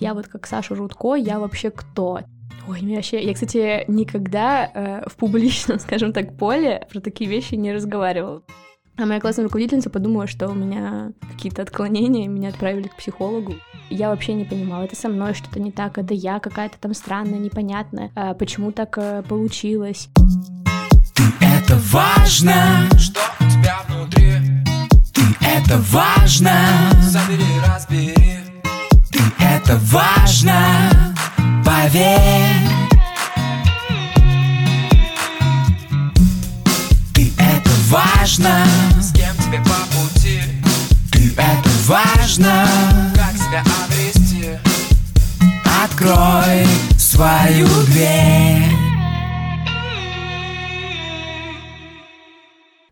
Я вот как Саша Рудко, я вообще кто? Ой, мне вообще... Я, кстати, никогда э, в публичном, скажем так, поле про такие вещи не разговаривала. А моя классная руководительница подумала, что у меня какие-то отклонения, меня отправили к психологу. Я вообще не понимала, это со мной что-то не так, это я какая-то там странная, непонятная, а почему так э, получилось. Ты это важно, что у тебя внутри ты это важно, Забери, разбери ты это важно, поверь. Ты это важно, С кем тебе по пути ты это важно. Как себя обрести Открой свою дверь.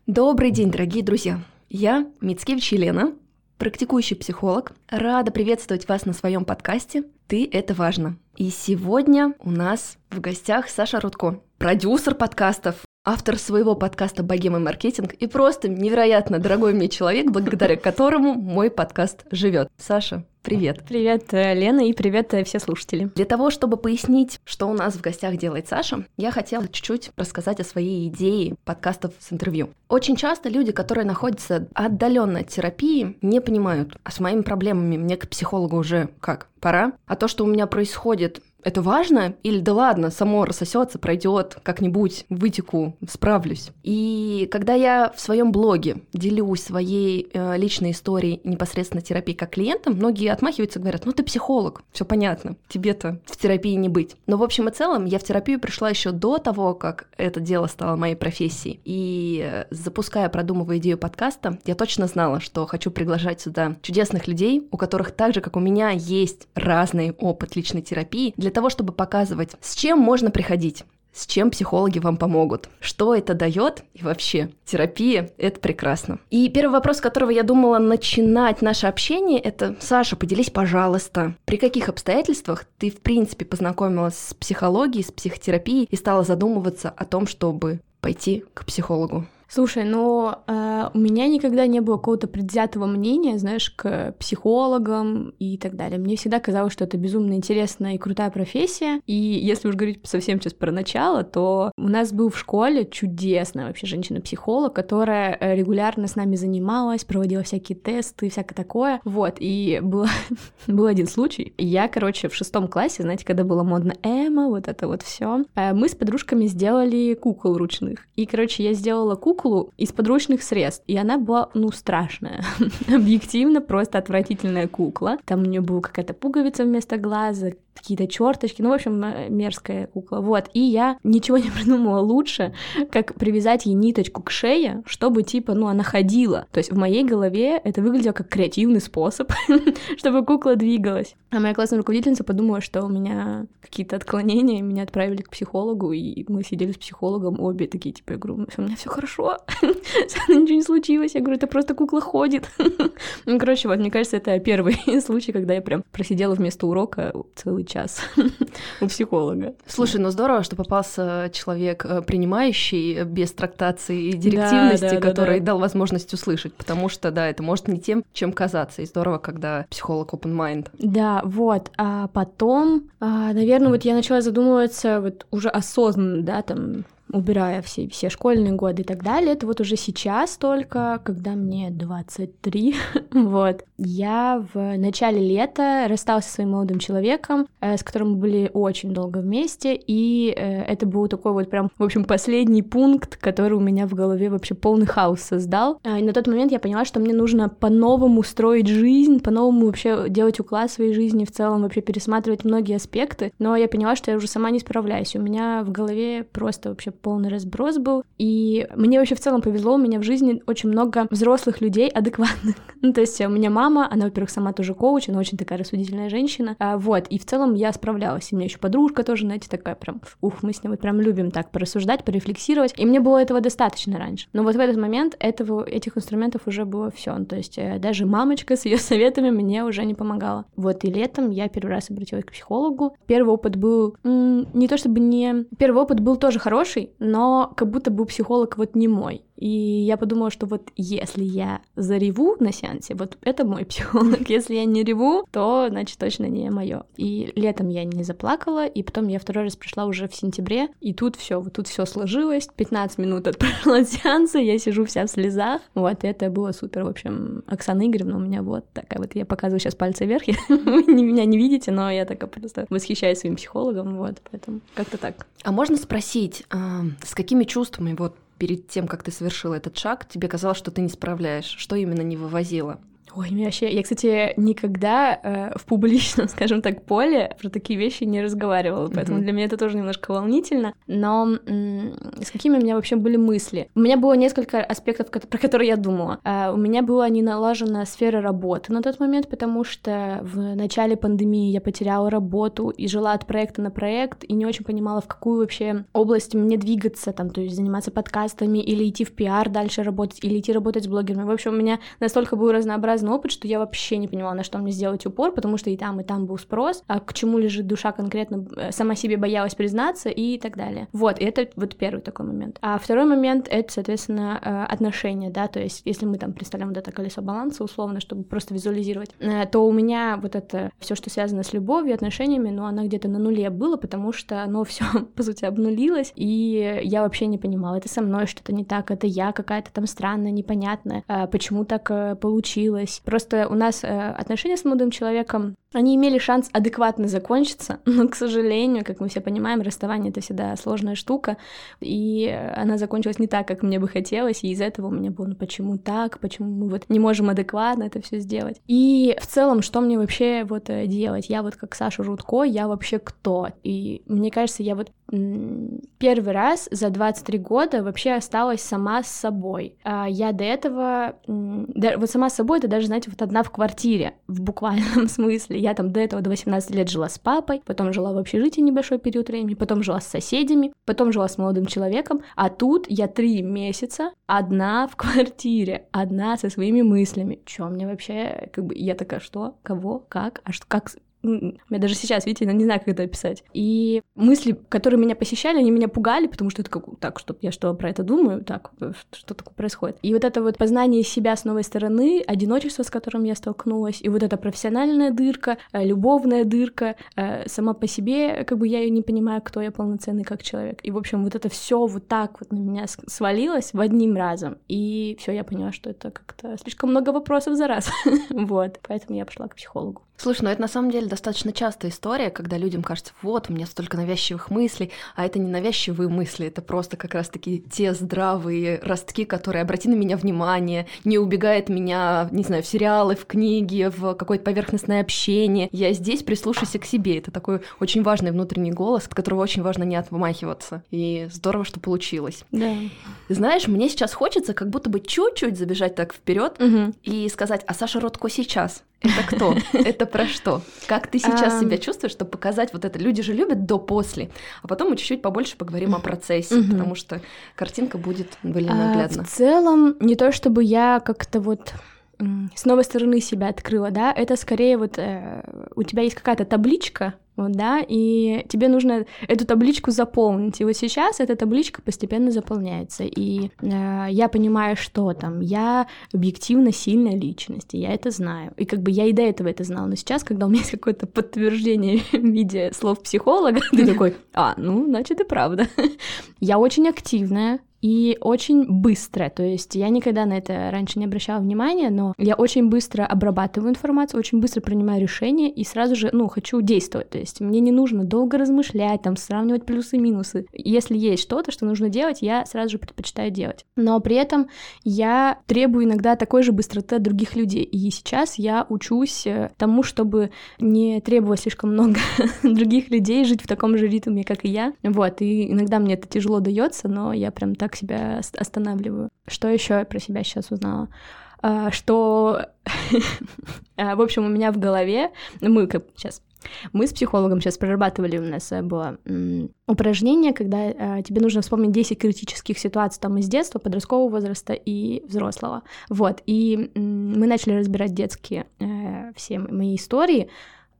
Добрый день, дорогие друзья! Я Мицкевич Елена, практикующий психолог. Рада приветствовать вас на своем подкасте «Ты – это важно». И сегодня у нас в гостях Саша Рудко, продюсер подкастов, автор своего подкаста «Богема маркетинг» и просто невероятно дорогой мне человек, благодаря которому мой подкаст живет. Саша, привет! Привет, э, Лена, и привет э, все слушатели. Для того, чтобы пояснить, что у нас в гостях делает Саша, я хотела чуть-чуть рассказать о своей идее подкастов с интервью. Очень часто люди, которые находятся отдаленно от терапии, не понимают, а с моими проблемами мне к психологу уже как? Пора? А то, что у меня происходит, это важно? Или да ладно, само рассосется, пройдет, как-нибудь вытеку, справлюсь. И когда я в своем блоге делюсь своей э, личной историей непосредственно терапии как клиентам, многие отмахиваются говорят, ну ты психолог, все понятно, тебе-то в терапии не быть. Но в общем и целом я в терапию пришла еще до того, как это дело стало моей профессией. И э, запуская, продумывая идею подкаста, я точно знала, что хочу приглашать сюда чудесных людей, у которых так же, как у меня, есть разный опыт личной терапии, для того, чтобы показывать, с чем можно приходить, с чем психологи вам помогут, что это дает и вообще терапия — это прекрасно. И первый вопрос, с которого я думала начинать наше общение, это «Саша, поделись, пожалуйста, при каких обстоятельствах ты в принципе познакомилась с психологией, с психотерапией и стала задумываться о том, чтобы пойти к психологу?» Слушай, но э, у меня никогда не было какого-то предвзятого мнения, знаешь, к психологам и так далее. Мне всегда казалось, что это безумно интересная и крутая профессия. И если уж говорить совсем сейчас про начало, то у нас был в школе чудесная вообще женщина-психолог, которая э, регулярно с нами занималась, проводила всякие тесты и всякое такое. Вот, и было, был один случай. Я, короче, в шестом классе, знаете, когда было модно Эма, вот это вот все, э, мы с подружками сделали кукол ручных. И, короче, я сделала куклу из подручных средств, и она была, ну, страшная. Объективно, просто отвратительная кукла. Там у нее была какая-то пуговица вместо глаза, какие-то черточки, ну, в общем, мерзкая кукла. Вот, и я ничего не придумала лучше, как привязать ей ниточку к шее, чтобы, типа, ну, она ходила. То есть в моей голове это выглядело как креативный способ, чтобы кукла двигалась. А моя классная руководительница подумала, что у меня какие-то отклонения, меня отправили к психологу, и мы сидели с психологом обе такие, типа, я говорю, у меня все хорошо, ничего не случилось. Я говорю, это просто кукла ходит. ну, короче, вот, мне кажется, это первый случай, когда я прям просидела вместо урока целый час у психолога. Слушай, ну здорово, что попался человек э, принимающий без трактации и директивности, Да, да, который да. дал возможность услышать, потому что, да, это может не тем, чем казаться. И здорово, когда психолог open mind. Да, вот. А потом, а, наверное, вот я начала задумываться вот уже осознанно, да, там убирая все, все школьные годы и так далее, это вот уже сейчас только, когда мне 23, вот, я в начале лета рассталась со своим молодым человеком, э, с которым мы были очень долго вместе, и э, это был такой вот прям, в общем, последний пункт, который у меня в голове вообще полный хаос создал. А, И на тот момент я поняла, что мне нужно по-новому строить жизнь, по-новому вообще делать уклад своей жизни в целом, вообще пересматривать многие аспекты, но я поняла, что я уже сама не справляюсь. У меня в голове просто вообще полный разброс был, и мне вообще в целом повезло, у меня в жизни очень много взрослых людей адекватных. ну, то есть у меня мама, она, во-первых, сама тоже коуч, она очень такая рассудительная женщина, а, вот, и в целом я справлялась. И у меня еще подружка тоже, знаете, такая прям, ух, мы с ней вот прям любим так порассуждать, порефлексировать, и мне было этого достаточно раньше. Но вот в этот момент этого, этих инструментов уже было все. то есть э, даже мамочка с ее советами мне уже не помогала. Вот, и летом я первый раз обратилась к психологу. Первый опыт был м, не то чтобы не... Первый опыт был тоже хороший, но как будто бы психолог вот не мой. И я подумала, что вот если я зареву на сеансе, вот это мой психолог. Если я не реву, то, значит, точно не мое. И летом я не заплакала, и потом я второй раз пришла уже в сентябре, и тут все, вот тут все сложилось. 15 минут от сеанса, я сижу вся в слезах. Вот, это было супер. В общем, Оксана Игоревна у меня вот такая вот, я показываю сейчас пальцы вверх, вы меня не видите, но я такая просто восхищаюсь своим психологом, вот, поэтому как-то так. А можно спросить, а, с какими чувствами вот перед тем, как ты совершила этот шаг, тебе казалось, что ты не справляешь? Что именно не вывозило? Ой, мне вообще... Я, кстати, никогда э, в публичном, скажем так, поле про такие вещи не разговаривала, поэтому mm-hmm. для меня это тоже немножко волнительно. Но с какими у меня вообще были мысли? У меня было несколько аспектов, про которые я думала. Э, у меня была не налажена сфера работы на тот момент, потому что в начале пандемии я потеряла работу и жила от проекта на проект, и не очень понимала, в какую вообще область мне двигаться, там, то есть заниматься подкастами, или идти в пиар дальше работать, или идти работать с блогерами. В общем, у меня настолько был разнообразный разный опыт, что я вообще не понимала, на что мне сделать упор, потому что и там, и там был спрос, а к чему лежит душа конкретно, э, сама себе боялась признаться и так далее. Вот, и это вот первый такой момент. А второй момент — это, соответственно, э, отношения, да, то есть если мы там представляем вот это колесо баланса условно, чтобы просто визуализировать, э, то у меня вот это все, что связано с любовью, отношениями, ну, она где-то на нуле было, потому что оно все по сути, обнулилось, и я вообще не понимала, это со мной что-то не так, это я какая-то там странная, непонятная, почему так получилось, здесь. Просто у нас э, отношения с молодым человеком, они имели шанс адекватно закончиться, но, к сожалению, как мы все понимаем, расставание — это всегда сложная штука, и она закончилась не так, как мне бы хотелось, и из этого у меня было, ну почему так, почему мы вот не можем адекватно это все сделать. И в целом, что мне вообще вот э, делать? Я вот как Саша Рудко, я вообще кто? И мне кажется, я вот первый раз за 23 года вообще осталась сама с собой. А я до этого, вот сама с собой, это даже, знаете, вот одна в квартире, в буквальном смысле. Я там до этого до 18 лет жила с папой, потом жила в общежитии небольшой период времени, потом жила с соседями, потом жила с молодым человеком, а тут я три месяца одна в квартире, одна со своими мыслями. Чё мне вообще, как бы, я такая, что, кого, как, а что, как, я даже сейчас, видите, я не знаю, как это описать. И мысли, которые меня посещали, они меня пугали, потому что это как, так, что я что про это думаю, так, что такое происходит. И вот это вот познание себя с новой стороны, одиночество, с которым я столкнулась, и вот эта профессиональная дырка, э, любовная дырка, э, сама по себе, как бы я ее не понимаю, кто я полноценный как человек. И, в общем, вот это все вот так вот на меня свалилось в одним разом. И все, я поняла, что это как-то слишком много вопросов за раз. вот, поэтому я пошла к психологу. Слушай, ну это на самом деле достаточно частая история, когда людям кажется, вот, у меня столько навязчивых мыслей, а это не навязчивые мысли, это просто как раз-таки те здравые ростки, которые обрати на меня внимание, не убегает меня, не знаю, в сериалы, в книги, в какое-то поверхностное общение. Я здесь, прислушайся к себе. Это такой очень важный внутренний голос, от которого очень важно не отмахиваться. И здорово, что получилось. Да. Знаешь, мне сейчас хочется как будто бы чуть-чуть забежать так вперед угу. и сказать, а Саша Ротко сейчас? Это кто? Это про что? Как ты сейчас себя чувствуешь, чтобы показать вот это? Люди же любят до-после. А потом мы чуть-чуть побольше поговорим о процессе, потому что картинка будет более а, наглядна. В целом, не то чтобы я как-то вот с новой стороны себя открыла, да, это скорее вот э, у тебя есть какая-то табличка, вот, да, и тебе нужно эту табличку заполнить. И вот сейчас эта табличка постепенно заполняется. И э, я понимаю, что там я объективно сильная личность, и я это знаю. И как бы я и до этого это знала. Но сейчас, когда у меня есть какое-то подтверждение в виде слов психолога, ты такой, а, ну, значит, и правда. Я очень активная, и очень быстро. То есть я никогда на это раньше не обращала внимания, но я очень быстро обрабатываю информацию, очень быстро принимаю решения и сразу же, ну, хочу действовать. То есть мне не нужно долго размышлять, там, сравнивать плюсы и минусы. Если есть что-то, что нужно делать, я сразу же предпочитаю делать. Но при этом я требую иногда такой же быстроты от других людей. И сейчас я учусь э, тому, чтобы не требовать слишком много других людей, жить в таком же ритме, как и я. Вот, и иногда мне это тяжело дается, но я прям так себя останавливаю. Что еще я про себя сейчас узнала? А, что, а, в общем, у меня в голове, мы как сейчас мы с психологом сейчас прорабатывали, у нас э, было упражнение, когда э, тебе нужно вспомнить 10 критических ситуаций там из детства, подросткового возраста и взрослого. Вот, и мы начали разбирать детские э, все мои истории,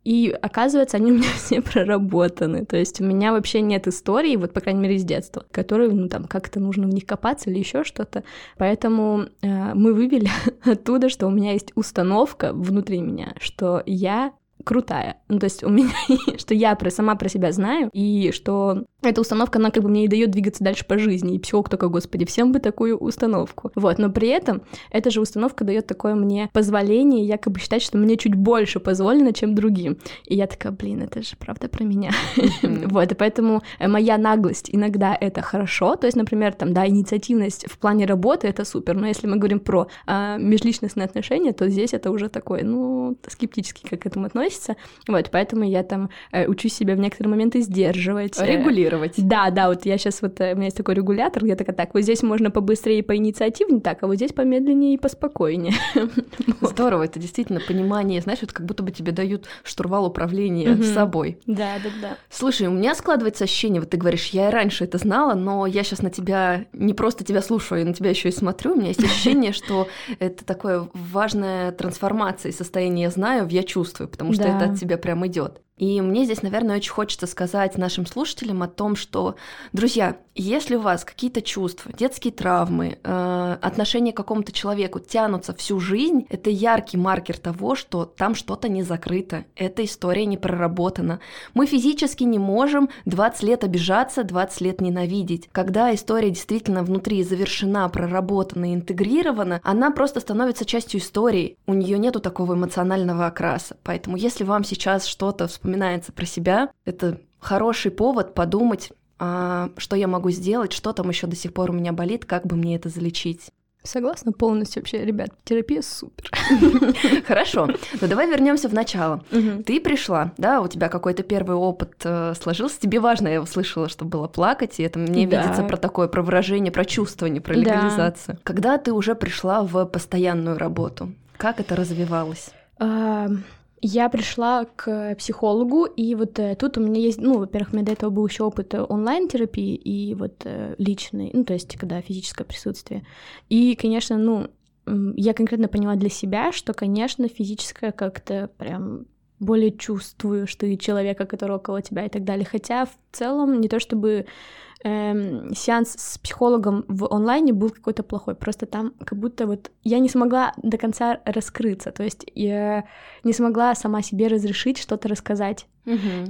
И оказывается, они у меня все проработаны. То есть у меня вообще нет истории, вот по крайней мере, с детства, которые, ну там, как-то нужно в них копаться или еще что-то. Поэтому э, мы вывели оттуда, что у меня есть установка внутри меня, что я крутая. Ну, то есть у меня, что я про, сама про себя знаю, и что эта установка, она как бы мне и дает двигаться дальше по жизни. И психолог такой, господи, всем бы такую установку. Вот, но при этом эта же установка дает такое мне позволение якобы считать, что мне чуть больше позволено, чем другим. И я такая, блин, это же правда про меня. Вот, и поэтому моя наглость иногда это хорошо. То есть, например, там, да, инициативность в плане работы это супер. Но если мы говорим про а, межличностные отношения, то здесь это уже такое, ну, скептически как к этому относится. Вот, поэтому я там э, учусь себя в некоторые моменты сдерживать. э, Регулировать. да, да, вот я сейчас вот, э, у меня есть такой регулятор, я такая, так, вот здесь можно побыстрее и поинициативнее, так, а вот здесь помедленнее и поспокойнее. Здорово, это действительно понимание, знаешь, вот как будто бы тебе дают штурвал управления Мгм. собой. Да, да, да. Слушай, у меня складывается ощущение, вот ты говоришь, я и раньше это знала, но я сейчас на тебя не просто тебя слушаю, я на тебя еще и смотрю. У меня есть ощущение, что это такое важная трансформация из состояния я знаю в я чувствую, потому что это от тебя прям идет. И мне здесь, наверное, очень хочется сказать нашим слушателям о том, что, друзья, если у вас какие-то чувства, детские травмы, э, отношения к какому-то человеку тянутся всю жизнь, это яркий маркер того, что там что-то не закрыто, эта история не проработана. Мы физически не можем 20 лет обижаться, 20 лет ненавидеть. Когда история действительно внутри завершена, проработана, интегрирована, она просто становится частью истории. У нее нету такого эмоционального окраса. Поэтому если вам сейчас что-то вспоминается про себя, это хороший повод подумать, а, что я могу сделать, что там еще до сих пор у меня болит, как бы мне это залечить. Согласна полностью вообще, ребят, терапия супер. Хорошо, но давай вернемся в начало. Ты пришла, да, у тебя какой-то первый опыт э, сложился. Тебе важно, я услышала, что было плакать, и это мне Да. видится про такое, про выражение, про чувствование, про Да. легализацию. Когда ты уже пришла в постоянную работу, как это развивалось? Я пришла к психологу, и вот э, тут у меня есть, ну, во-первых, у меня до этого был еще опыт э, онлайн-терапии и вот э, личный, ну, то есть когда физическое присутствие. И, конечно, ну, я конкретно поняла для себя, что, конечно, физическое как-то прям более чувствуешь ты человека, который около тебя и так далее. Хотя в целом не то чтобы эм, сеанс с психологом в онлайне был какой-то плохой, просто там как будто вот я не смогла до конца раскрыться, то есть я не смогла сама себе разрешить что-то рассказать.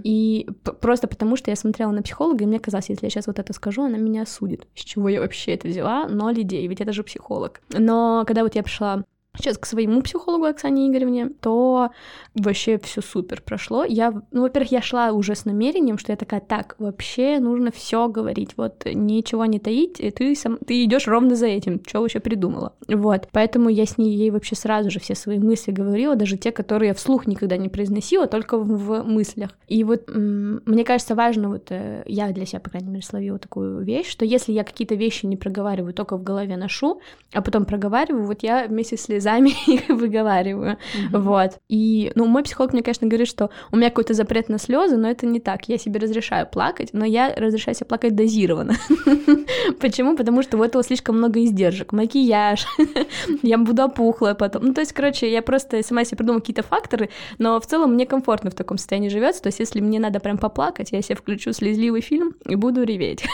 И п- просто потому, что я смотрела на психолога, и мне казалось, если я сейчас вот это скажу, она меня осудит. С чего я вообще это взяла? Ноль идей, ведь это же психолог. Но когда вот я пришла сейчас к своему психологу Оксане Игоревне, то вообще все супер прошло. Я, ну, во-первых, я шла уже с намерением, что я такая, так, вообще нужно все говорить, вот ничего не таить, и ты сам, ты идешь ровно за этим, что вообще придумала. Вот, поэтому я с ней ей вообще сразу же все свои мысли говорила, даже те, которые я вслух никогда не произносила, только в, в мыслях. И вот мне кажется важно, вот э, я для себя, по крайней мере, словила такую вещь, что если я какие-то вещи не проговариваю, только в голове ношу, а потом проговариваю, вот я вместе с слезами их выговариваю. Вот. И, ну, мой психолог мне, конечно, говорит, что у меня какой-то запрет на слезы, но это не так. Я себе разрешаю плакать, но я разрешаю себе плакать дозированно. Почему? Потому что у этого слишком много издержек. Макияж, я буду опухлая потом. Ну, то есть, короче, я просто сама себе придумала какие-то факторы, но в целом мне комфортно в таком состоянии живется. То есть, если мне надо прям поплакать, я себе включу слезливый фильм и буду реветь.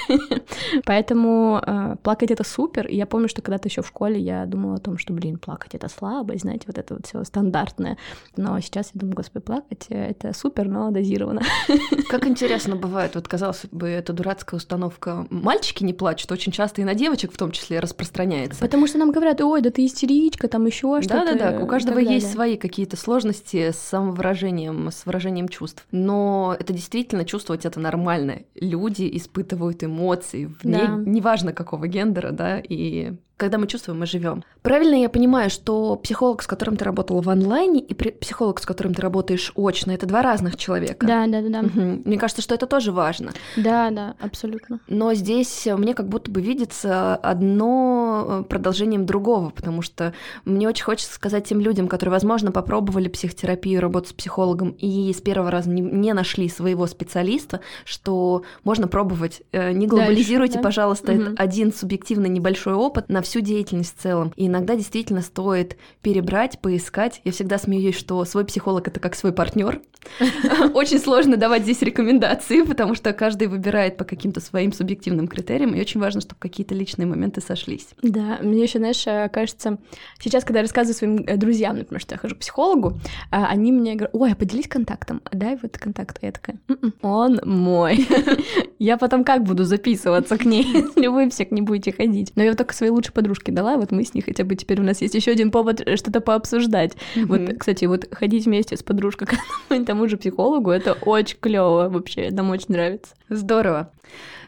Поэтому э, плакать это супер. И я помню, что когда-то еще в школе я думала о том, что, блин, плакать это слабость, знаете, вот это вот все стандартное. Но сейчас я думаю, господи, плакать это супер, но дозированно. Как интересно бывает, вот казалось бы, эта дурацкая установка «мальчики не плачут» очень часто и на девочек в том числе распространяется. Потому что нам говорят, ой, да ты истеричка, там еще что-то. Да-да-да, у каждого есть свои какие-то сложности с самовыражением, с выражением чувств. Но это действительно чувствовать это нормально. Люди испытывают эмоции, вне- Да. неважно какого гендера, да, и когда мы чувствуем, мы живем. Правильно я понимаю, что психолог, с которым ты работала в онлайне, и психолог, с которым ты работаешь очно, это два разных человека. Да, да, да, да. Мгм. Мне кажется, что это тоже важно. Да, да, абсолютно. Но здесь э, мне как будто бы видится одно э, продолжением другого, потому что мне очень хочется сказать тем людям, которые, возможно, попробовали психотерапию, работу с психологом и с первого раза не, не нашли своего специалиста, что можно пробовать. Э, Не глобализируйте, да? пожалуйста, это один субъективный небольшой опыт на всю всю деятельность в целом. И иногда действительно стоит перебрать, поискать. Я всегда смеюсь, что свой психолог это как свой партнер. Очень сложно давать здесь рекомендации, потому что каждый выбирает по каким-то своим субъективным критериям, и очень важно, чтобы какие-то личные моменты сошлись. Да, мне еще, знаешь, э, кажется, сейчас, когда я рассказываю своим э, друзьям, например, что я хожу к психологу, а, они мне говорят, ой, а поделись контактом, дай вот контакт. Я такая, «М-м, он мой. Я потом как буду записываться к ней, если вы все к ней будете ходить? Но я только своей лучшей подружке дала, вот мы с ней хотя бы теперь у нас есть еще один повод э, что-то пообсуждать. Вот, кстати, вот ходить вместе с подружкой к тому же психологу, это очень клево вообще, нам очень нравится. Здорово.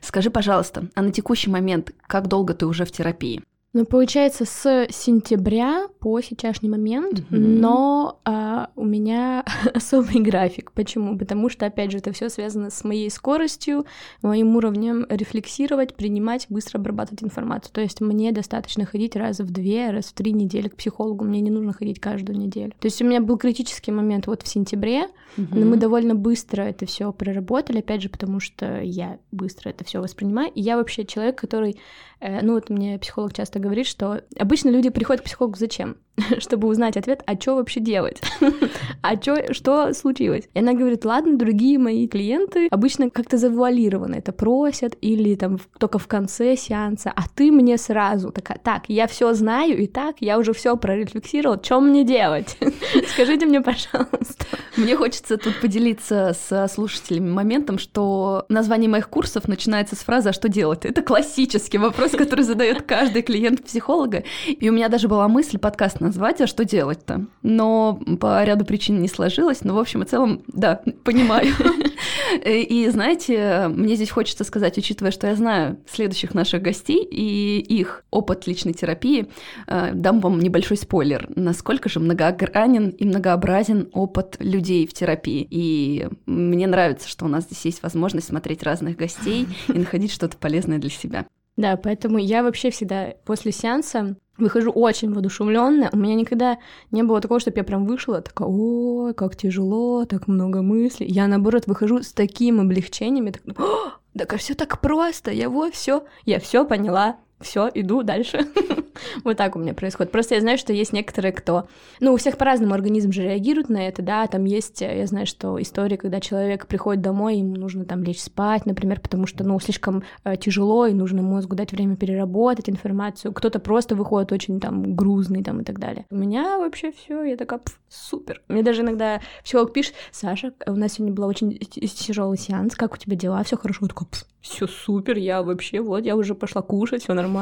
Скажи, пожалуйста, а на текущий момент как долго ты уже в терапии? Ну, получается, с сентября по сейчасшний момент, Мгм. но а, у меня особый график. Почему? Потому что, опять же, это все связано с моей скоростью, моим уровнем рефлексировать, принимать, быстро обрабатывать информацию. То есть мне достаточно ходить раз в две, раз в три недели к психологу, мне не нужно ходить каждую неделю. То есть у меня был критический момент вот в сентябре, но мы довольно быстро это все проработали, опять же, потому что я быстро это все воспринимаю. И я вообще человек, который, ну вот мне психолог часто говорит, что обычно люди приходят к психологу зачем? Чтобы узнать ответ, а что вообще делать? А чё, что случилось? И она говорит, ладно, другие мои клиенты обычно как-то завуалированно это просят или там только в конце сеанса, а ты мне сразу такая, так, я все знаю и так, я уже все прорефлексировал, что мне делать? Скажите мне, пожалуйста. Мне хочется тут поделиться с слушателями моментом, что название моих курсов начинается с фразы «А что делать?». Это классический вопрос, который задает каждый клиент психолога. И у меня даже была мысль подкаст назвать «А что делать-то?». Но по ряду причин не сложилось. Но в общем и целом, да, понимаю. И знаете, мне здесь хочется сказать, учитывая, что я знаю следующих наших гостей и их опыт личной терапии, э, дам вам небольшой спойлер, насколько же многогранен и многообразен опыт людей в терапии. И мне нравится, что у нас здесь есть возможность смотреть разных гостей и находить что-то полезное для себя. Да, поэтому я вообще всегда после сеанса выхожу очень воодушевленная. У меня никогда не было такого, чтобы я прям вышла такая, ой, как тяжело, так много мыслей. Я, наоборот, выхожу с таким облегчением, так, «О, так все так просто, я вот все, я все поняла, все, иду дальше. Вот так у меня происходит. Просто я знаю, что есть некоторые, кто... Ну, у всех по-разному организм же реагирует на это, да, там есть, э, я знаю, что история, когда человек приходит домой, ему нужно там лечь спать, например, потому что, ну, слишком э, тяжело, и нужно мозгу дать время переработать информацию. Кто-то просто выходит очень там грузный там и так далее. У меня вообще все, я такая, «Пф, супер. Мне даже иногда психолог пишет, Саша, у нас сегодня был очень тяжелый сеанс, как у тебя дела? Все хорошо? Я такая, все супер, я вообще, вот, я уже пошла кушать, все нормально.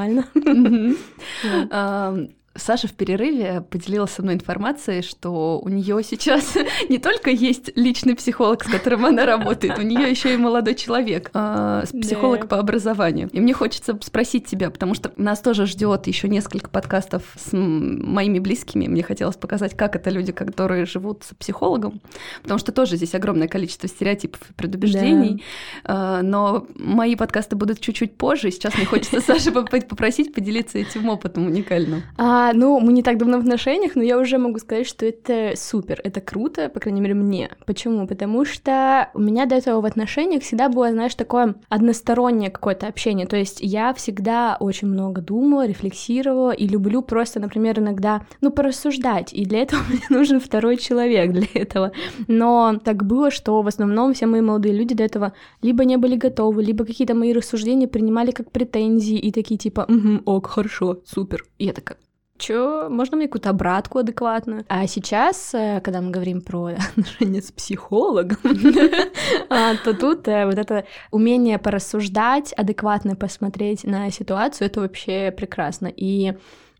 Ам, Саша в перерыве поделилась со мной информацией, что у нее сейчас не только есть личный психолог, с которым она работает, у нее еще и молодой человек, а, психолог Да. по образованию. И мне хочется спросить тебя, потому что нас тоже ждет еще несколько подкастов с моими близкими. Мне хотелось показать, как это люди, которые живут с психологом, потому что тоже здесь огромное количество стереотипов и предубеждений. А, Но мои подкасты будут чуть-чуть позже. и Сейчас мне хочется Саше поп- попросить поделиться этим опытом уникальным. А, ну, мы не так давно в отношениях, но я уже могу сказать, что это супер, это круто, по крайней мере, мне. Почему? Потому что у меня до этого в отношениях всегда было, знаешь, такое одностороннее какое-то общение. То есть я всегда очень много думала, рефлексировала и люблю просто, например, иногда, ну, порассуждать. И для этого мне нужен второй человек для этого. Но так было, что в основном все мои молодые люди до этого либо не были готовы, либо какие-то мои рассуждения принимали как претензии и такие типа, угу, ок, хорошо, супер. И я такая, Чё, можно мне какую-то обратку адекватную? А сейчас, э, когда мы говорим про отношения с психологом, а, то тут э, вот это умение порассуждать, адекватно посмотреть на ситуацию, это вообще прекрасно. И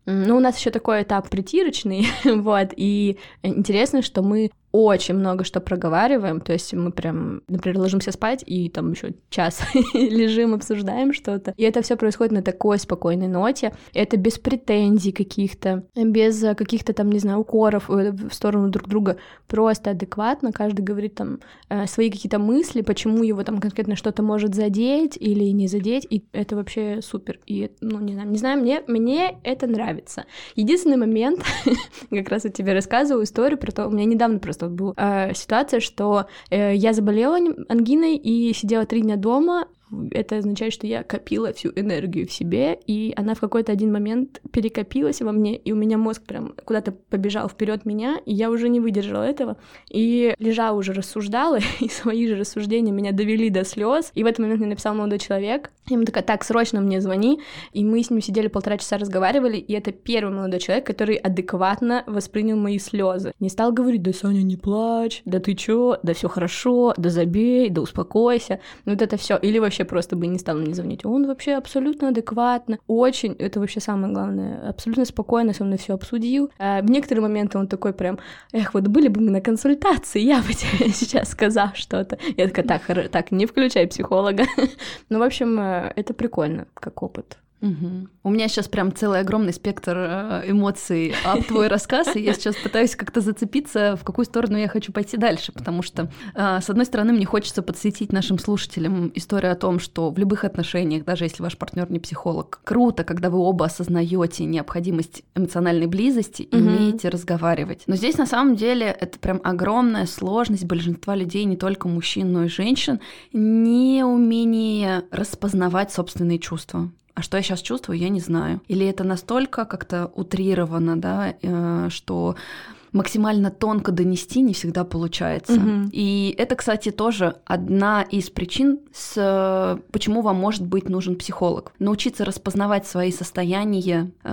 ну, у нас еще такой этап притирочный, вот, и интересно, что мы очень много что проговариваем, то есть мы прям, например, ложимся спать и там еще час лежим, обсуждаем что-то, и это все происходит на такой спокойной ноте, это без претензий каких-то, без э, каких-то там, не знаю, укоров э, в сторону друг друга, просто адекватно, каждый говорит там э, свои какие-то мысли, почему его там конкретно что-то может задеть или не задеть, и это вообще супер, и, ну, не знаю, не знаю, мне, мне это нравится. Единственный момент, как раз я тебе рассказываю историю про то, у меня недавно просто вот была э, ситуация, что э, я заболела ан- ангиной и сидела три дня дома, это означает, что я копила всю энергию в себе, и она в какой-то один момент перекопилась во мне, и у меня мозг прям куда-то побежал вперед меня, и я уже не выдержала этого, и лежа уже рассуждала, и свои же рассуждения меня довели до слез, и в этот момент мне написал молодой человек, и ему такая, так, срочно мне звони, и мы с ним сидели полтора часа разговаривали, и это первый молодой человек, который адекватно воспринял мои слезы. Не стал говорить, да, Саня, не плачь, да ты чё, да все хорошо, да забей, да успокойся, ну вот это все. Или вообще просто бы не стал мне звонить. Он вообще абсолютно адекватно, очень, это вообще самое главное, абсолютно спокойно со мной все обсудил. А в некоторые моменты он такой прям, эх, вот были бы мы на консультации, я бы тебе сейчас сказал что-то. Я такая, так, так, не включай психолога. ну, в общем, э, это прикольно, как опыт. Мгм. У меня сейчас прям целый огромный спектр э, эмоций об твой рассказ, и я сейчас пытаюсь как-то зацепиться, в какую сторону я хочу пойти дальше, потому что, э, с одной стороны, мне хочется подсветить нашим слушателям историю о том, что в любых отношениях, даже если ваш партнер не психолог, круто, когда вы оба осознаете необходимость эмоциональной близости и Мгм. умеете разговаривать. Но здесь на самом деле это прям огромная сложность большинства людей, не только мужчин, но и женщин, неумение распознавать собственные чувства. А что я сейчас чувствую, я не знаю. Или это настолько как-то утрировано, да, э, что максимально тонко донести не всегда получается. Мгм. И это, кстати, тоже одна из причин, с, почему вам может быть нужен психолог. Научиться распознавать свои состояния, э,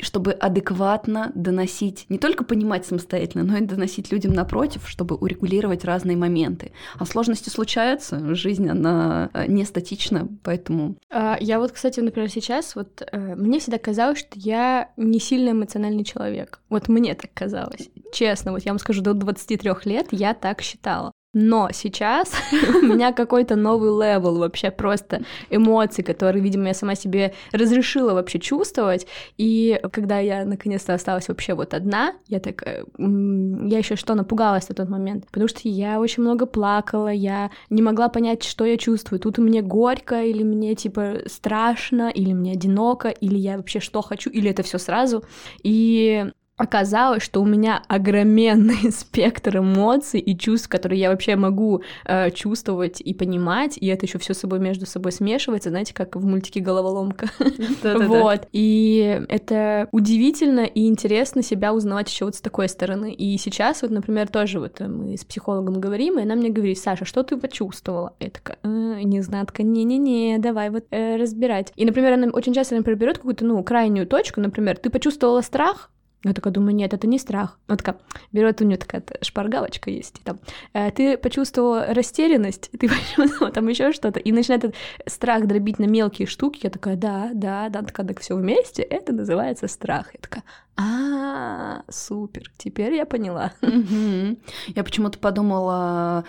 чтобы адекватно доносить, не только понимать самостоятельно, но и доносить людям напротив, чтобы урегулировать разные моменты. А сложности случаются, жизнь, она э, не статична, поэтому А, Я вот, кстати, например, сейчас, вот э, мне всегда казалось, что я не сильно эмоциональный человек. Вот мне так казалось. Честно, вот я вам скажу, до 23 лет я так считала. Но сейчас у меня какой-то новый level вообще просто эмоций, которые, видимо, я сама себе разрешила вообще чувствовать. И когда я наконец-то осталась вообще вот одна, я так, я еще что напугалась в тот момент, потому что я очень много плакала, я не могла понять, что я чувствую. Тут мне горько, или мне типа страшно, или мне одиноко, или я вообще что хочу, или это все сразу. И оказалось, что у меня огроменный спектр эмоций и чувств, которые я вообще могу э, чувствовать и понимать, и это еще все собой между собой смешивается, знаете, как в мультике головоломка. Вот. И это удивительно и интересно себя узнавать еще вот с такой стороны. И сейчас вот, например, тоже вот э, мы с психологом говорим, и она мне говорит, Саша, что ты почувствовала? Я такая, «Э, не знаю, такая, не-не-не, давай вот э, разбирать. И, например, она очень часто, например, берет какую-то, ну, крайнюю точку, например, ты почувствовала страх, я такая думаю, нет, это не страх. Она такая, берет у нее такая шпаргалочка есть, там, «Э, ты почувствовала растерянность, ты почувствовала там еще что-то, и начинает этот страх дробить на мелкие штуки. Я такая, да, да, да, когда все вместе, это называется страх. Я такая, а, супер, теперь я поняла. Я почему-то подумала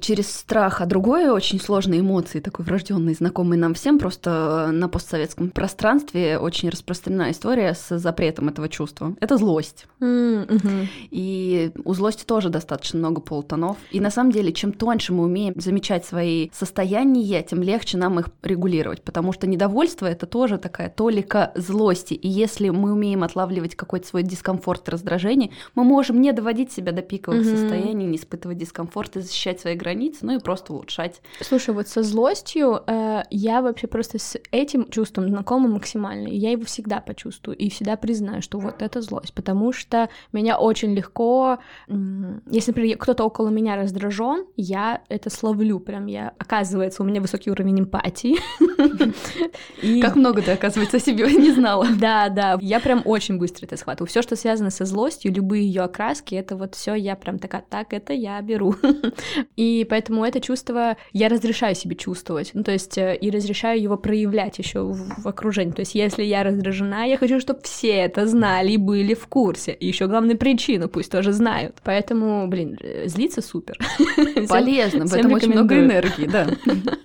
через страх о другой очень сложной эмоции, такой врожденной, знакомой нам всем, просто на постсоветском пространстве очень распространена история с запретом этого чувства. Это злость. Мгм. И у злости тоже достаточно много полутонов. И на самом деле, чем тоньше мы умеем замечать свои состояния, тем легче нам их регулировать. Потому что недовольство это тоже такая толика злости. И если мы умеем отлавливать какой-то свой дискомфорт раздражение, мы можем не доводить себя до пиковых Мгм. состояний, не испытывать дискомфорт и защищать свои границы, ну и просто улучшать. Слушай, вот со злостью э, я вообще просто с этим чувством знакома максимально. И я его всегда почувствую и всегда признаю, что вот это злость. Потому что меня очень легко, если, например, кто-то около меня раздражен, я это словлю прям. Я, оказывается, у меня высокий уровень эмпатии. Как много ты, оказывается, о себе не знала. Да, да, я прям очень быстро это схватываю. Все, что связано со злостью, любые ее окраски, это вот все я прям такая, так, это я беру. И поэтому это чувство я разрешаю себе чувствовать. Ну, то есть, э, и разрешаю его проявлять еще в, в окружении. То есть, если я раздражена, я хочу, чтобы все это знали и были в курсе. И еще главную причину пусть тоже знают. Поэтому, блин, э, злиться супер. Полезно, в всем этом очень много энергии, да.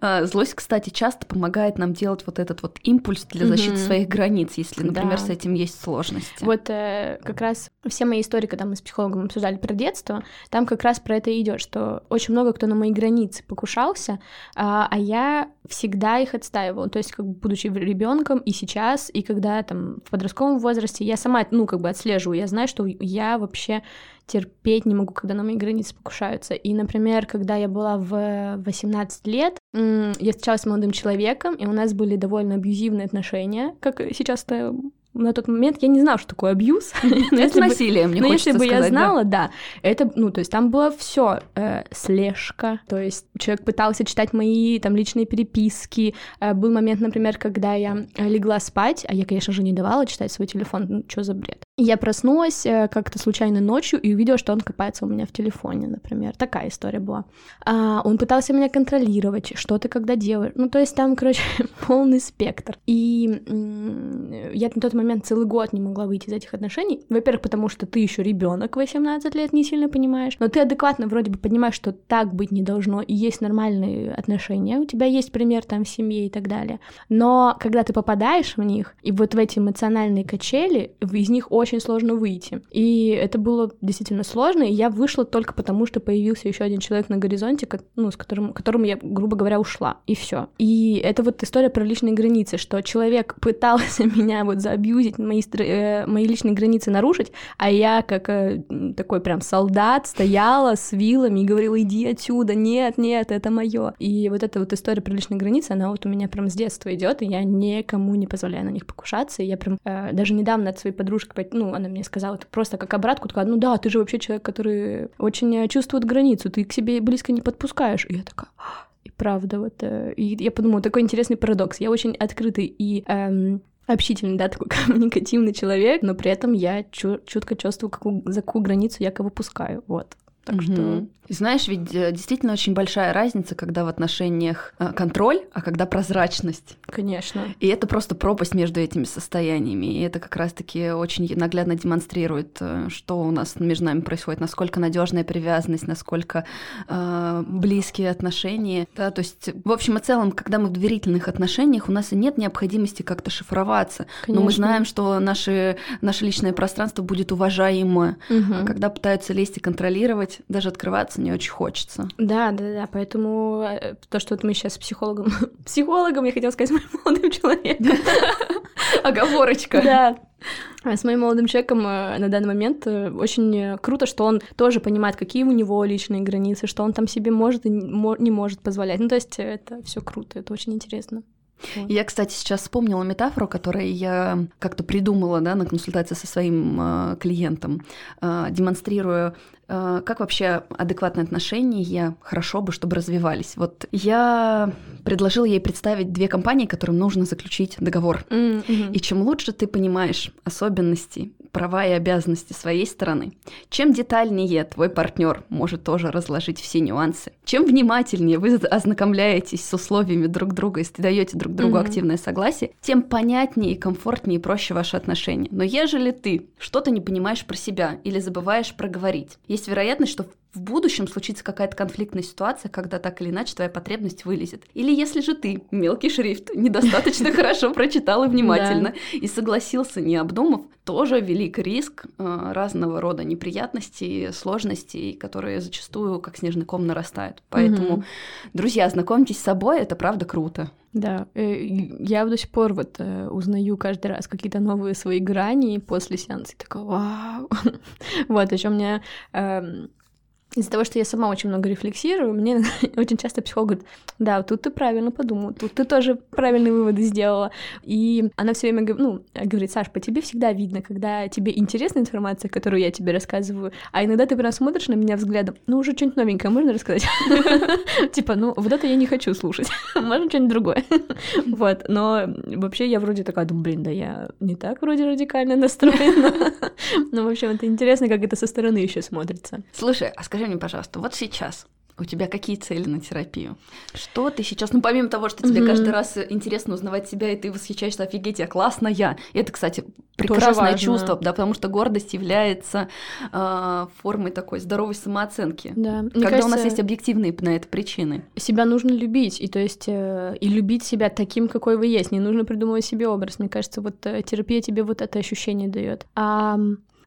А, Злость, кстати, часто помогает нам делать вот этот вот импульс для защиты своих границ, если, например, с этим есть сложности. Вот э, как раз все мои истории, когда мы с психологом обсуждали про детство, там как раз про это и идет, что очень много кто на мои границы покушался, а, а я всегда их отстаивала. То есть, как бы будучи ребенком и сейчас, и когда там в подростковом возрасте, я сама, ну, как бы отслеживаю, я знаю, что я вообще терпеть не могу, когда на мои границы покушаются. И, например, когда я была в 18 лет, я встречалась с молодым человеком, и у нас были довольно абьюзивные отношения, как сейчас-то на тот момент я не знала, что такое абьюз. Но Это насилие, мне но хочется если бы я знала, да, это, ну, то есть там было все слежка, то есть человек пытался читать мои там личные переписки. Э, был момент, например, когда я э, легла спать, а я, конечно же, не давала читать свой телефон, ну, что за бред. Я проснулась э, как-то случайно ночью и увидела, что он копается у меня в телефоне, например. Такая история была. А, он пытался меня контролировать, что ты когда делаешь. Ну, то есть там, короче, полный спектр. И я на тот момент целый год не могла выйти из этих отношений. Во-первых, потому что ты еще ребенок 18 лет, не сильно понимаешь. Но ты адекватно вроде бы понимаешь, что так быть не должно, и есть нормальные отношения. У тебя есть пример там в семье и так далее. Но когда ты попадаешь в них, и вот в эти эмоциональные качели, из них очень сложно выйти. И это было действительно сложно, и я вышла только потому, что появился еще один человек на горизонте, ко- ну, с которым, которому я, грубо говоря, ушла. И все. И это вот история про личные границы, что человек пытался меня вот заабьюзить, мои, э, мои личные границы нарушить, а я как э, такой прям солдат стояла с вилами и говорила, иди отсюда, нет, нет, это мое. И вот эта вот история про личные границы, она вот у меня прям с детства идет, и я никому не позволяю на них покушаться. И я прям э, даже недавно от своей подружки, ну, она мне сказала, это просто как обратку, такая, ну да, ты же вообще человек, который очень э, чувствует границу, ты к себе близко не подпускаешь. И я такая, «А, и правда, вот. э, И я подумала, такой интересный парадокс. Я очень открытый и эм, общительный, да, такой коммуникативный человек, но при этом я чу- чутко чувствую, какую, за какую границу я кого пускаю. Вот. Так что... Мгм. И Знаешь, ведь э, действительно очень большая разница, когда в отношениях э, контроль, а когда прозрачность. Конечно. И это просто пропасть между этими состояниями. И это как раз-таки очень наглядно демонстрирует, э, что у нас между нами происходит, насколько надежная привязанность, насколько э, близкие отношения. Да, то есть, в общем и целом, когда мы в доверительных отношениях, у нас и нет необходимости как-то шифроваться. Но мы Конечно. знаем, что наше, наше личное пространство будет уважаемо. Мгм. А когда пытаются лезть и контролировать, даже открываться не очень хочется. Да, да, да, поэтому э, то, что вот мы сейчас с психологом, психологом, я хотела сказать, с моим молодым человеком, Оговорочка. да, А с моим молодым человеком э, на данный момент э, очень круто, что он тоже понимает, какие у него личные границы, что он там себе может и не мо- не может позволять. Ну, то есть это все круто, это очень интересно. Вот. Я, кстати, сейчас вспомнила метафору, которую я как-то придумала да, на консультации со своим э, клиентом, э, демонстрируя, э, как вообще адекватные отношения хорошо бы, чтобы развивались. Вот я предложила ей представить две компании, которым нужно заключить договор. Мгм. И чем лучше ты понимаешь особенности, права и обязанности своей стороны, чем детальнее твой партнер может тоже разложить все нюансы, чем внимательнее вы ознакомляетесь с условиями друг друга и даете друг другу Мгм. активное согласие, тем понятнее, комфортнее и проще ваши отношения. Но ежели ты что-то не понимаешь про себя или забываешь проговорить, есть вероятность, что в будущем случится какая-то конфликтная ситуация, когда так или иначе твоя потребность вылезет. Или если же ты мелкий шрифт недостаточно хорошо прочитал и внимательно и согласился, не обдумав, тоже велик риск э, разного рода неприятностей, сложностей, которые зачастую как снежный ком нарастают. Поэтому, Мгм. друзья, знакомьтесь с собой, это правда круто. Да, э, я до сих пор вот э, узнаю каждый раз какие-то новые свои грани после сеанса. И такая, вау. Вот, еще мне эм, из-за того, что я сама очень много рефлексирую, мне очень часто психолог говорит, да, тут ты правильно подумала, тут ты тоже правильные выводы сделала. И она все время ну, говорит, Саш, по тебе всегда видно, когда тебе интересна информация, которую я тебе рассказываю, а иногда ты прям смотришь на меня взглядом, ну, уже что-нибудь новенькое можно рассказать? Типа, ну, вот это я не хочу слушать, можно что-нибудь другое. Вот, но вообще я вроде такая, думаю, блин, да я не так вроде радикально настроена. Но, в общем, это интересно, как это со стороны еще смотрится. Слушай, а скажи мне, пожалуйста, вот сейчас у тебя какие цели на терапию? Что ты сейчас, ну помимо того, что тебе Мгм. каждый раз интересно узнавать себя, и ты восхищаешься, офигеть, я классная, и это, кстати, прекрасное чувство, да, потому что гордость является э, формой такой здоровой самооценки. Да, мне Когда у нас кажется, есть объективные на это причины. себя нужно любить, и то есть э, и любить себя таким, какой вы есть. Не нужно придумывать себе образ. Мне кажется, вот э, терапия тебе вот это ощущение дает. А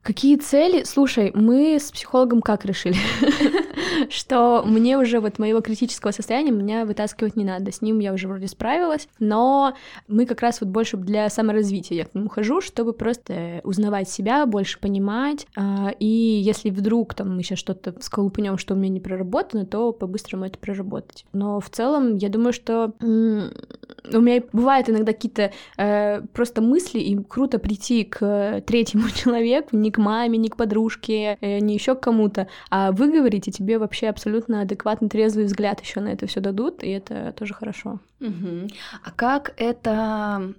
какие цели? Слушай, мы с психологом как решили? что мне уже вот моего критического состояния меня вытаскивать не надо. С ним я уже вроде справилась, но мы как раз вот больше для саморазвития я к нему хожу, чтобы просто узнавать себя, больше понимать. а, И если вдруг там мы сейчас что-то сколупнем, что у меня не проработано, то по-быстрому это проработать. Но в целом я думаю, что у меня бывают иногда какие-то э, просто мысли, и круто прийти к третьему человеку, не к маме, не к подружке, э, не еще к кому-то, а выговорить, и тебе вообще абсолютно адекватный, трезвый взгляд еще на это все дадут, и это тоже хорошо. Мгм. А как это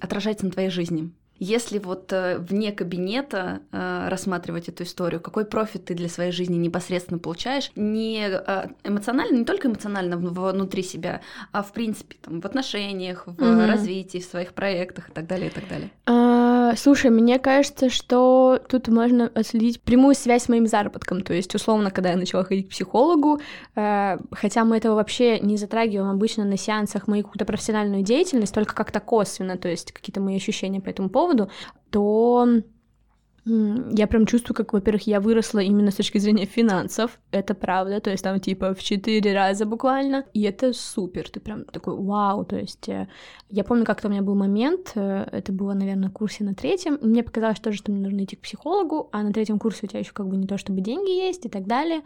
отражается на твоей жизни? Если вот э, вне кабинета э, рассматривать эту историю, какой профит ты для своей жизни непосредственно получаешь, не э, эмоционально, не только эмоционально внутри себя, а в принципе там, в отношениях, в Мгм. развитии, в своих проектах и так далее, и так далее. А, слушай, мне кажется, что тут можно отследить прямую связь с моим заработком. То есть, условно, когда я начала ходить к психологу, э, хотя мы этого вообще не затрагиваем обычно на сеансах мою какую-то профессиональную деятельность, только как-то косвенно, то есть какие-то мои ощущения по этому поводу, то я прям чувствую, как, во-первых, я выросла именно с точки зрения финансов, это правда, то есть там типа в четыре раза буквально, и это супер, ты прям такой вау, то есть э, я помню, как-то у меня был момент, э, это было, наверное, на курсе на третьем, мне показалось тоже, что мне нужно идти к психологу, а на третьем курсе у тебя еще как бы не то, чтобы деньги есть и так далее.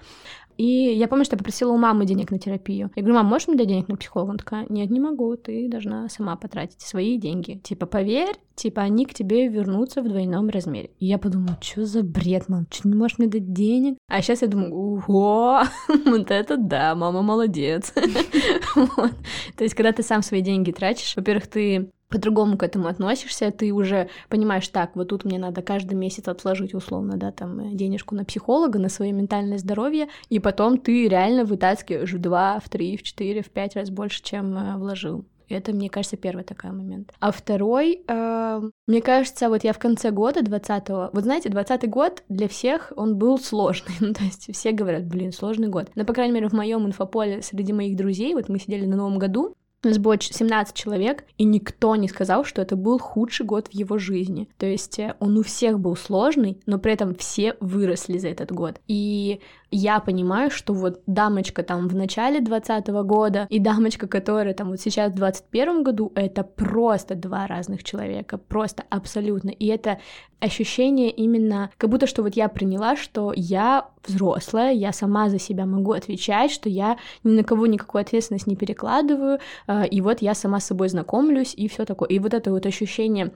И я помню, что я попросила у мамы денег на терапию. Я говорю, мам, можешь мне дать денег на психолога? Она такая, нет, не могу, ты должна сама потратить свои деньги. Типа, поверь, типа, они к тебе вернутся в двойном размере. И я подумала, что за бред, мам, что не можешь мне дать денег? А сейчас я думаю, ого, вот это да, мама молодец. То есть, когда ты сам свои деньги тратишь, во-первых, ты по-другому к этому относишься, ты уже понимаешь, так, вот тут мне надо каждый месяц отложить условно, да, там, э, денежку на психолога, на свое ментальное здоровье, и потом ты реально вытаскиваешь в два, в три, в четыре, в пять раз больше, чем э, вложил. Это, мне кажется, первый такой момент. А второй, э, мне кажется, вот я в конце года 20-го, вот знаете, 20-й год для всех он был сложный, ну, то есть все говорят, блин, сложный год. Но, по крайней мере, в моем инфополе среди моих друзей, вот мы сидели на Новом году, у нас было 17 человек, и никто не сказал, что это был худший год в его жизни. То есть э, он у всех был сложный, но при этом все выросли за этот год. И я понимаю, что вот дамочка там в начале 20 года и дамочка, которая там вот сейчас в 21 году, это просто два разных человека, просто абсолютно. И это ощущение именно, как будто что вот я приняла, что я взрослая, я сама за себя могу отвечать, что я ни на кого никакую ответственность не перекладываю, э, и вот я сама с собой знакомлюсь, и все такое. И вот это вот ощущение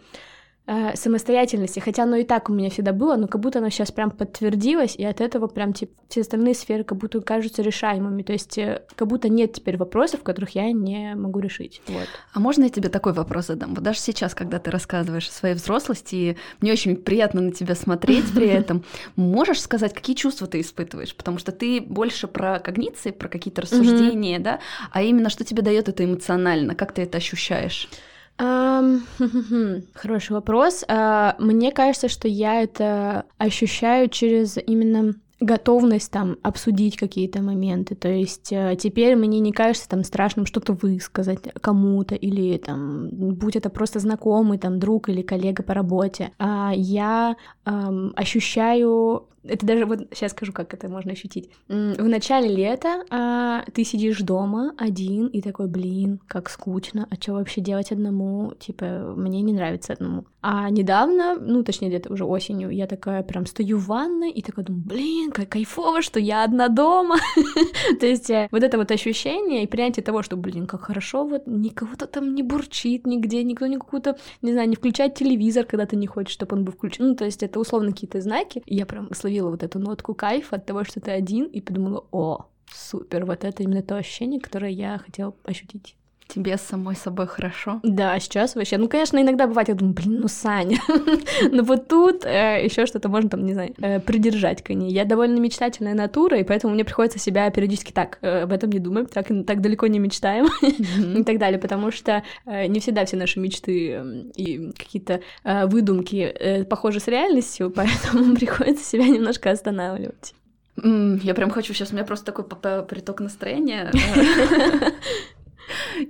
э, самостоятельности, хотя оно и так у меня всегда было, но как будто оно сейчас прям подтвердилось, и от этого прям типа все остальные сферы как будто кажутся решаемыми, то есть э, как будто нет теперь вопросов, которых я не могу решить. Вот. А можно я тебе такой вопрос задам? Вот даже сейчас, когда ты рассказываешь о своей взрослости, и мне очень приятно на тебя смотреть при этом, можешь сказать, какие чувства ты испытываешь? Потому что ты больше про когниции, про какие-то рассуждения, да, а именно что тебе дает это эмоционально, как ты это ощущаешь? Хороший вопрос. А, Мне кажется, что я это ощущаю через именно готовность там обсудить какие-то моменты. То есть э, теперь мне не кажется там страшным что-то высказать кому-то или там будь это просто знакомый там друг или коллега по работе. А я ам, ощущаю это даже вот сейчас скажу, как это можно ощутить. В начале лета а, ты сидишь дома один и такой, блин, как скучно, а что вообще делать одному? Типа, мне не нравится одному. А недавно, ну, точнее, где-то уже осенью, я такая прям стою в ванной и такая думаю, блин, как кайфово, что я одна дома. То есть э, вот это вот ощущение и принятие того, что, блин, как хорошо, вот никого-то там не бурчит нигде, никто не какую-то, не знаю, не включает телевизор, когда ты не хочешь, чтобы он был включен. Ну, то есть это условно какие-то знаки. Я прям словила вот эту нотку кайфа от того, что ты один, и подумала, о, супер, вот это именно то ощущение, которое я хотела ощутить. Тебе самой собой хорошо? Да, сейчас вообще. Ну, конечно, иногда бывает, я думаю, блин, ну, Саня. Но вот тут еще что-то можно там, не знаю, э, придержать к ней. Я довольно мечтательная натура, и поэтому мне приходится себя периодически так, э, об этом не думаем, так, так далеко не мечтаем и так далее, потому что э, не всегда все наши мечты э, и какие-то э, выдумки э, похожи с реальностью, поэтому приходится себя немножко останавливать. Я прям хочу сейчас, у меня просто такой приток настроения.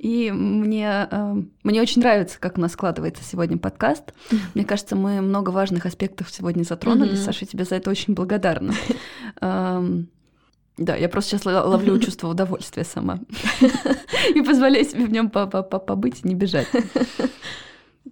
И мне, э, мне очень нравится, как у нас складывается сегодня подкаст. Мне кажется, мы много важных аспектов сегодня затронули. Мгм. Саша, я тебе за это очень благодарна. Эм, Да, я просто сейчас ловлю чувство удовольствия сама. И позволяю себе в нем побыть и не бежать.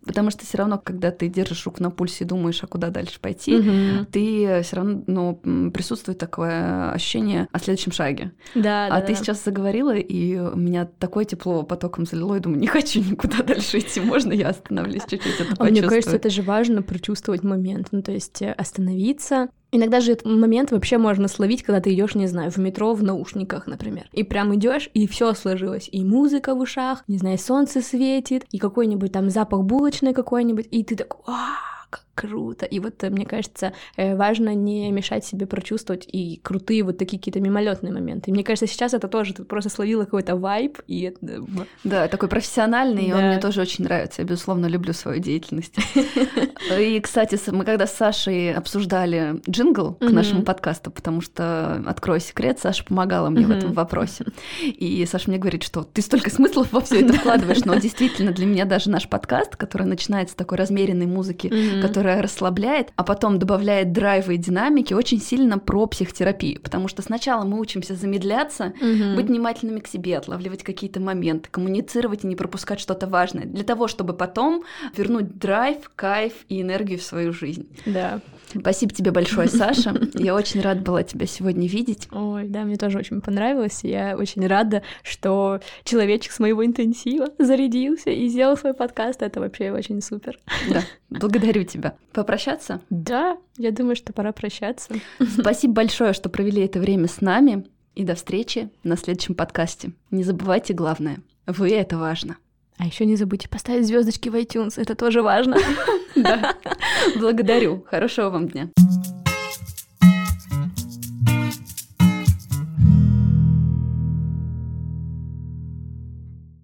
Потому что все равно, когда ты держишь руку на пульсе и думаешь, а куда дальше пойти, Мгм. ты все равно, ну, присутствует такое ощущение о следующем шаге. Да, да. а ты да. сейчас заговорила, и меня такое тепло потоком залило, и думаю, не хочу никуда дальше идти, можно я остановлюсь чуть-чуть, это А мне кажется, это же важно прочувствовать момент, ну то есть э, остановиться. Иногда же этот момент вообще можно словить, когда ты идешь, не знаю, в метро в наушниках, например. И прям идешь, и все сложилось. И музыка в ушах, не знаю, солнце светит, и какой-нибудь там запах булочной какой-нибудь, и ты такой, «Вау, как круто. И вот, э, мне кажется, э, важно не мешать себе прочувствовать и крутые вот такие какие-то мимолетные моменты. Мне кажется, сейчас это тоже, ты просто словила какой-то вайб, и это... м, Да, такой профессиональный, и он Да. мне тоже очень нравится. Я, безусловно, люблю свою деятельность. И, кстати, мы когда с Сашей обсуждали джингл к нашему подкасту, потому что, открою секрет, Саша помогала мне в этом вопросе. И Саша мне говорит, что ты столько смыслов во все это вкладываешь, но действительно для меня даже наш подкаст, который начинается с такой размеренной музыки, Мгм. Которая расслабляет, а потом добавляет драйва и динамики, очень сильно про психотерапию. Потому что сначала мы учимся замедляться, Мгм. быть внимательными к себе, отлавливать какие-то моменты, коммуницировать и не пропускать что-то важное, для того, чтобы потом вернуть драйв, кайф и энергию в свою жизнь. Да. Спасибо тебе большое, Саша. Я очень рада была тебя сегодня видеть. Ой, да, мне тоже очень понравилось. Я очень рада, что человечек с моего интенсива зарядился и сделал свой подкаст. Это вообще очень супер. Да, благодарю тебя. Попрощаться? Да, я думаю, что пора прощаться. Спасибо большое, что провели это время с нами. И до встречи на следующем подкасте. Не забывайте главное. Вы это важно. А еще не забудьте поставить звездочки в iTunes, это тоже важно. Да. Благодарю. Хорошего вам дня.